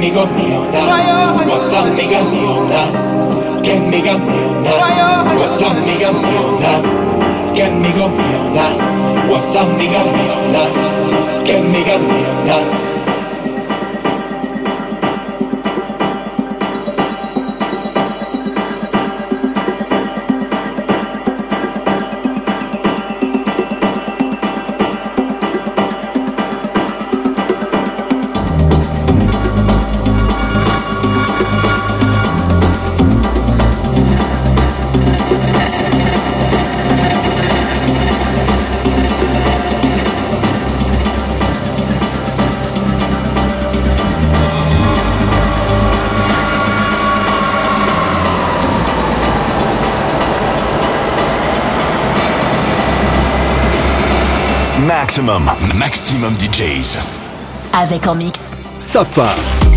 conmigo ni una, vos amiga ni una, que amiga ni una, vos amiga ni una, que amigo ni una, vos amiga una, que amiga una. maximum, maximum DJs. Avec en mix. Safar.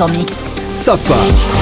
En.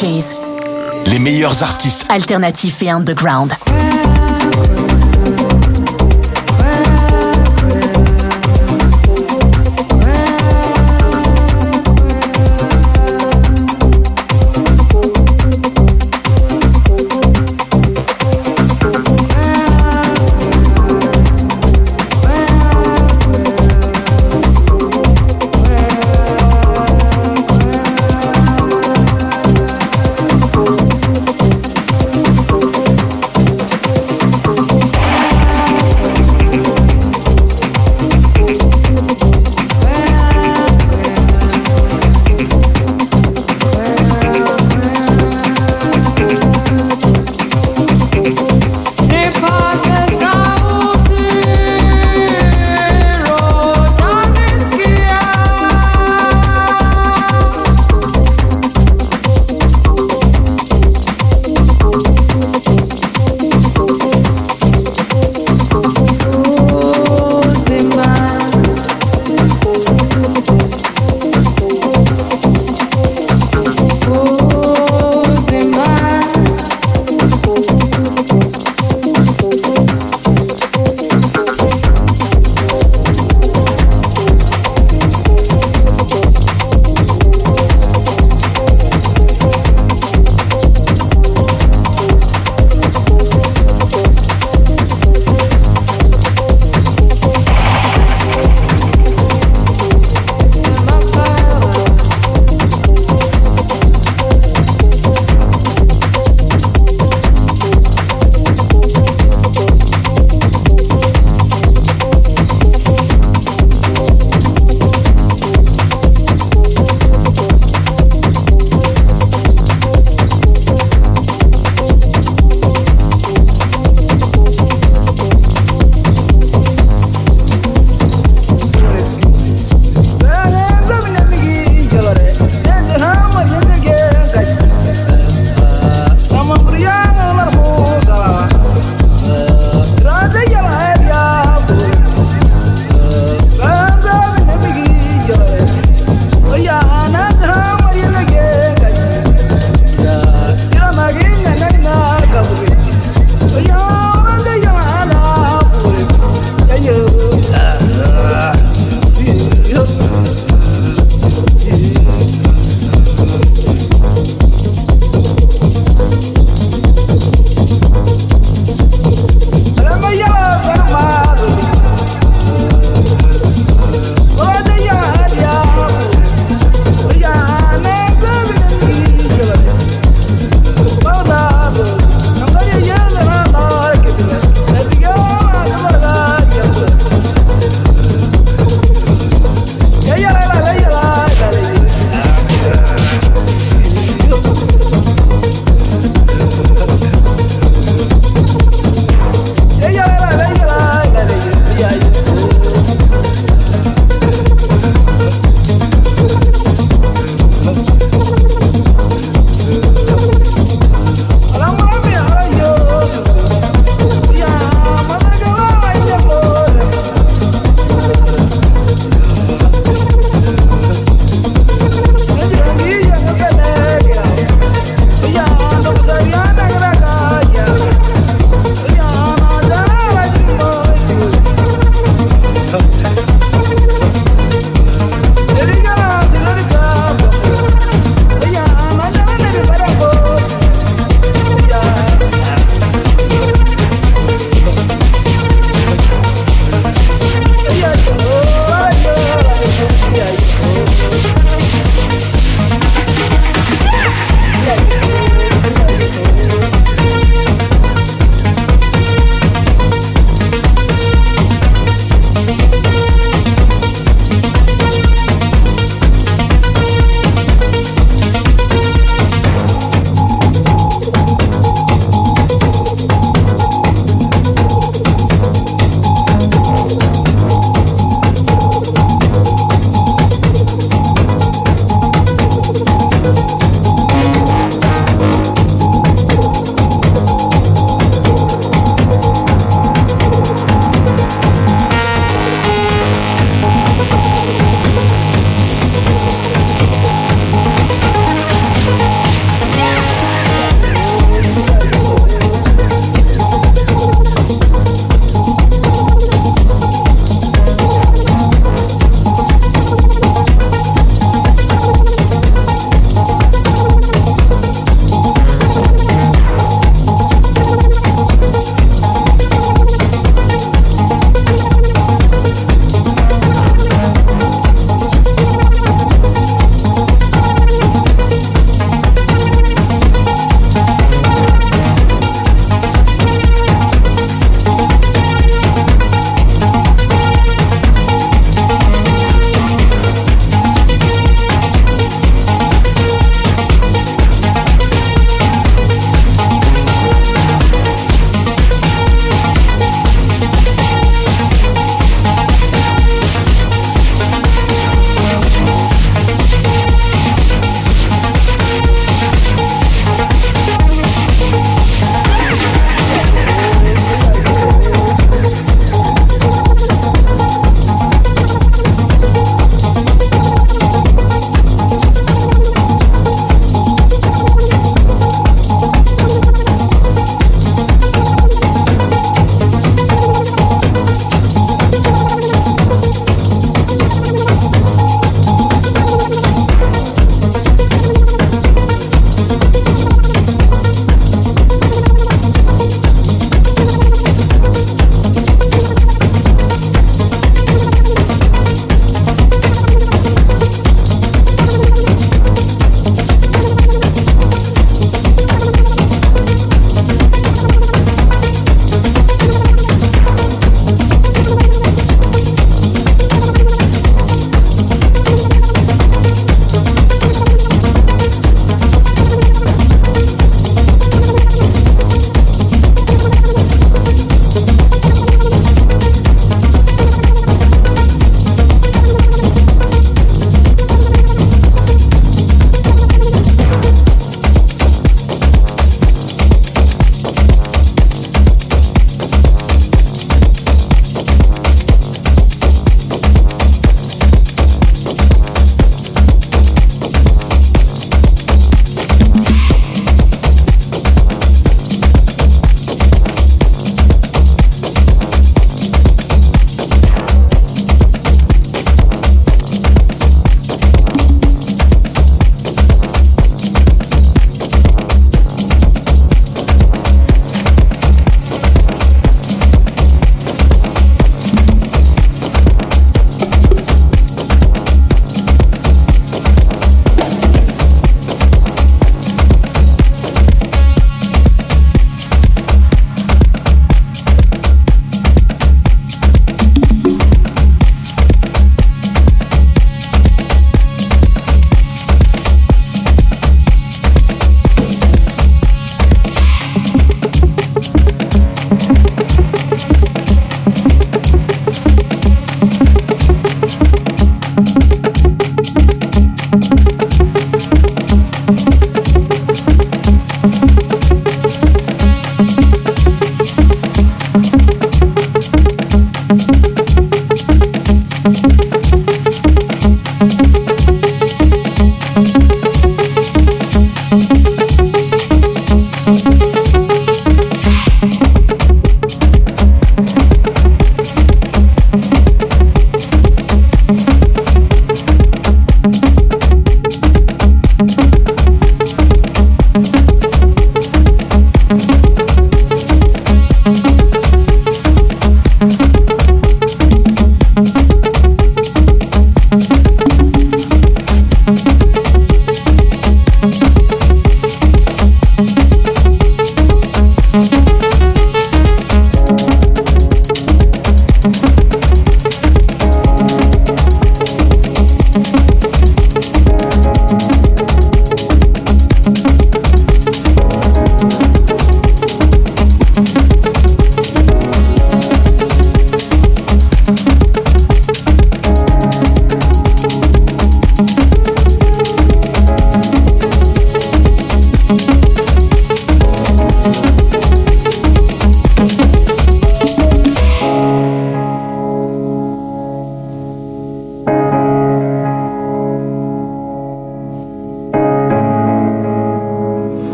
DJs. Les meilleurs artistes alternatifs et underground.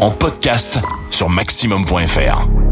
En podcast sur maximum.fr.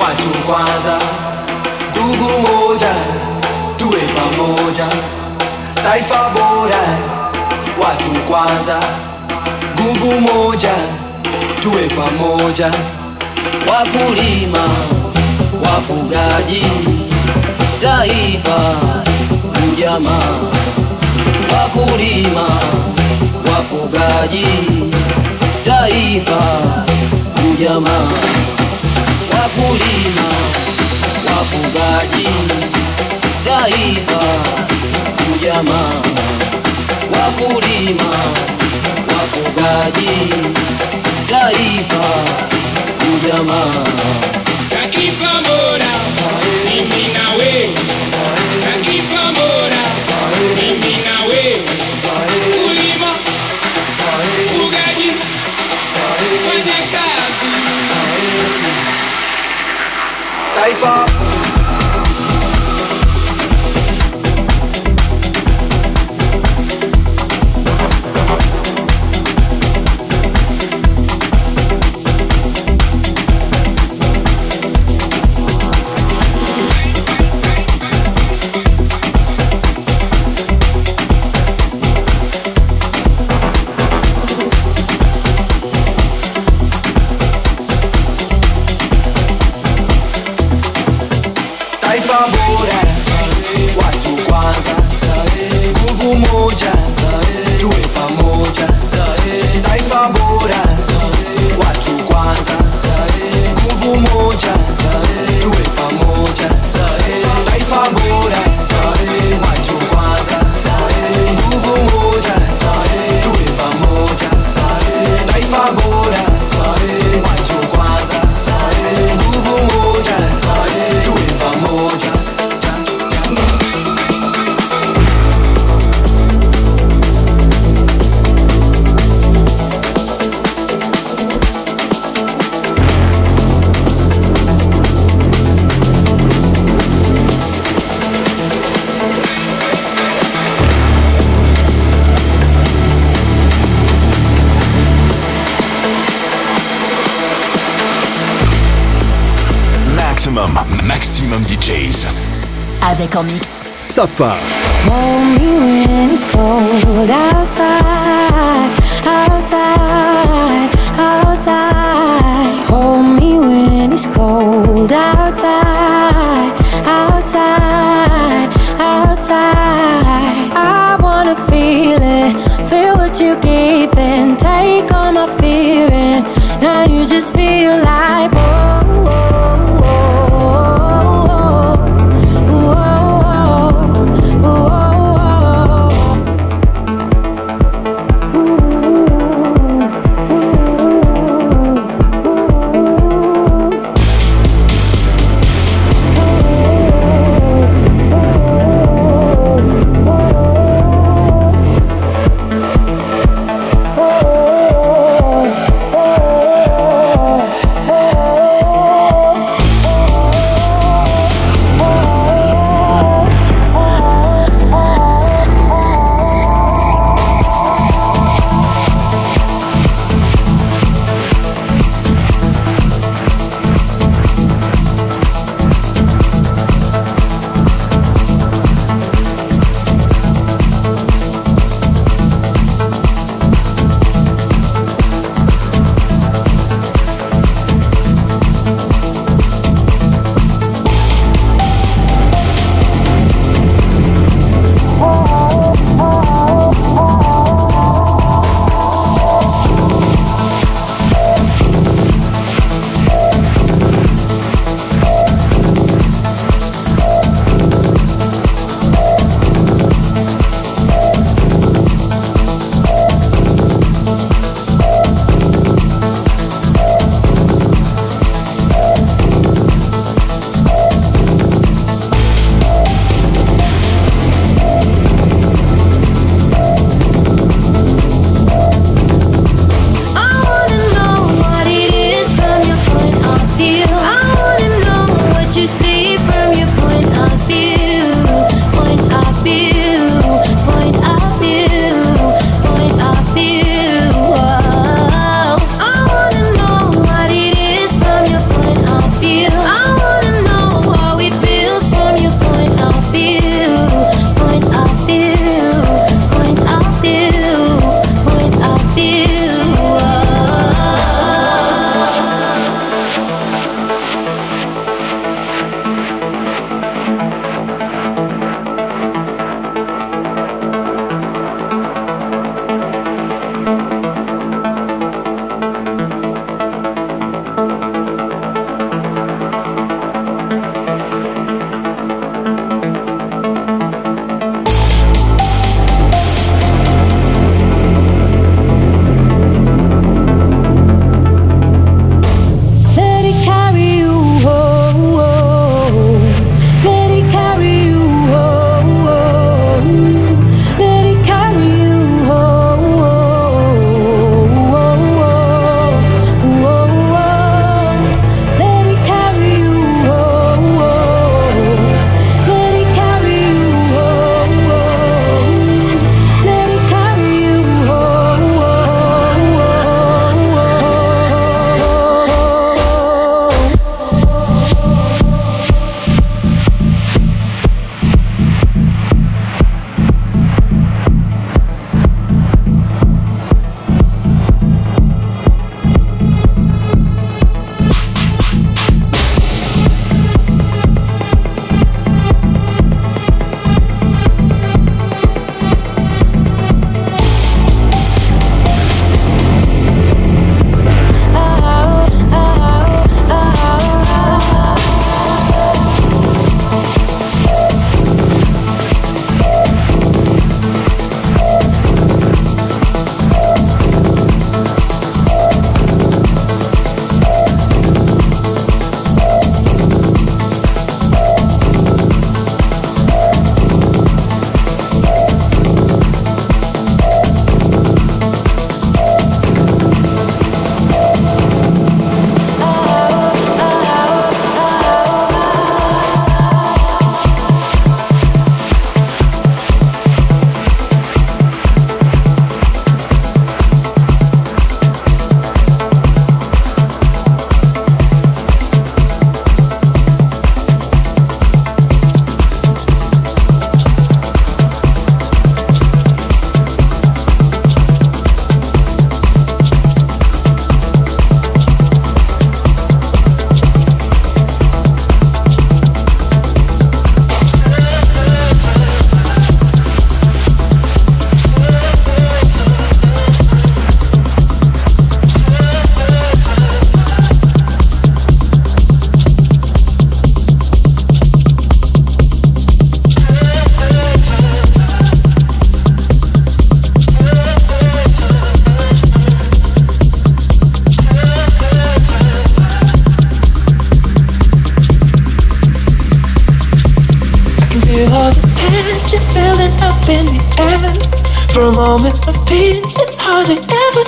watu kwanza, ndugu moja, tuwe pamoja, taifa bora, watu kwanza, nguvu moja, tuwe pamoja, wakulima, wafugaji, taifa, ujamaa, wakulima, wafugaji, taifa, ujamaa wakulima, wafugaji, taifa, ujamaa. Wakulima, wafugaji, taifa, ujamaa. Taifa bora, mimi na wewe. far Safa.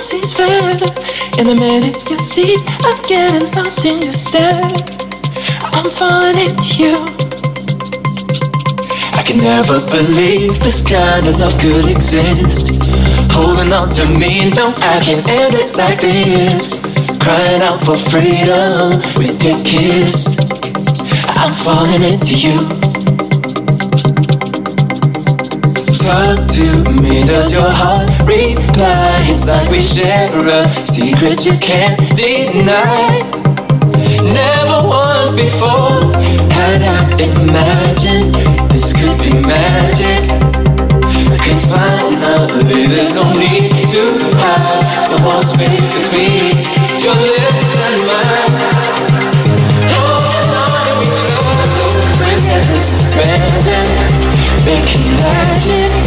Seems fair. In a minute, you see, I'm getting lost in your stare. I'm falling into you. I can never believe this kind of love could exist. Holding on to me, no, I can't end it like this. Crying out for freedom with your kiss. I'm falling into you. Talk to me, does your heart reply? It's like we share a secret you can't deny. Never once before had I imagined this could be magic. Cause finally there's no need to hide, no more space between your lips and mine. Holding on to each other, breathless, abandoned, making magic.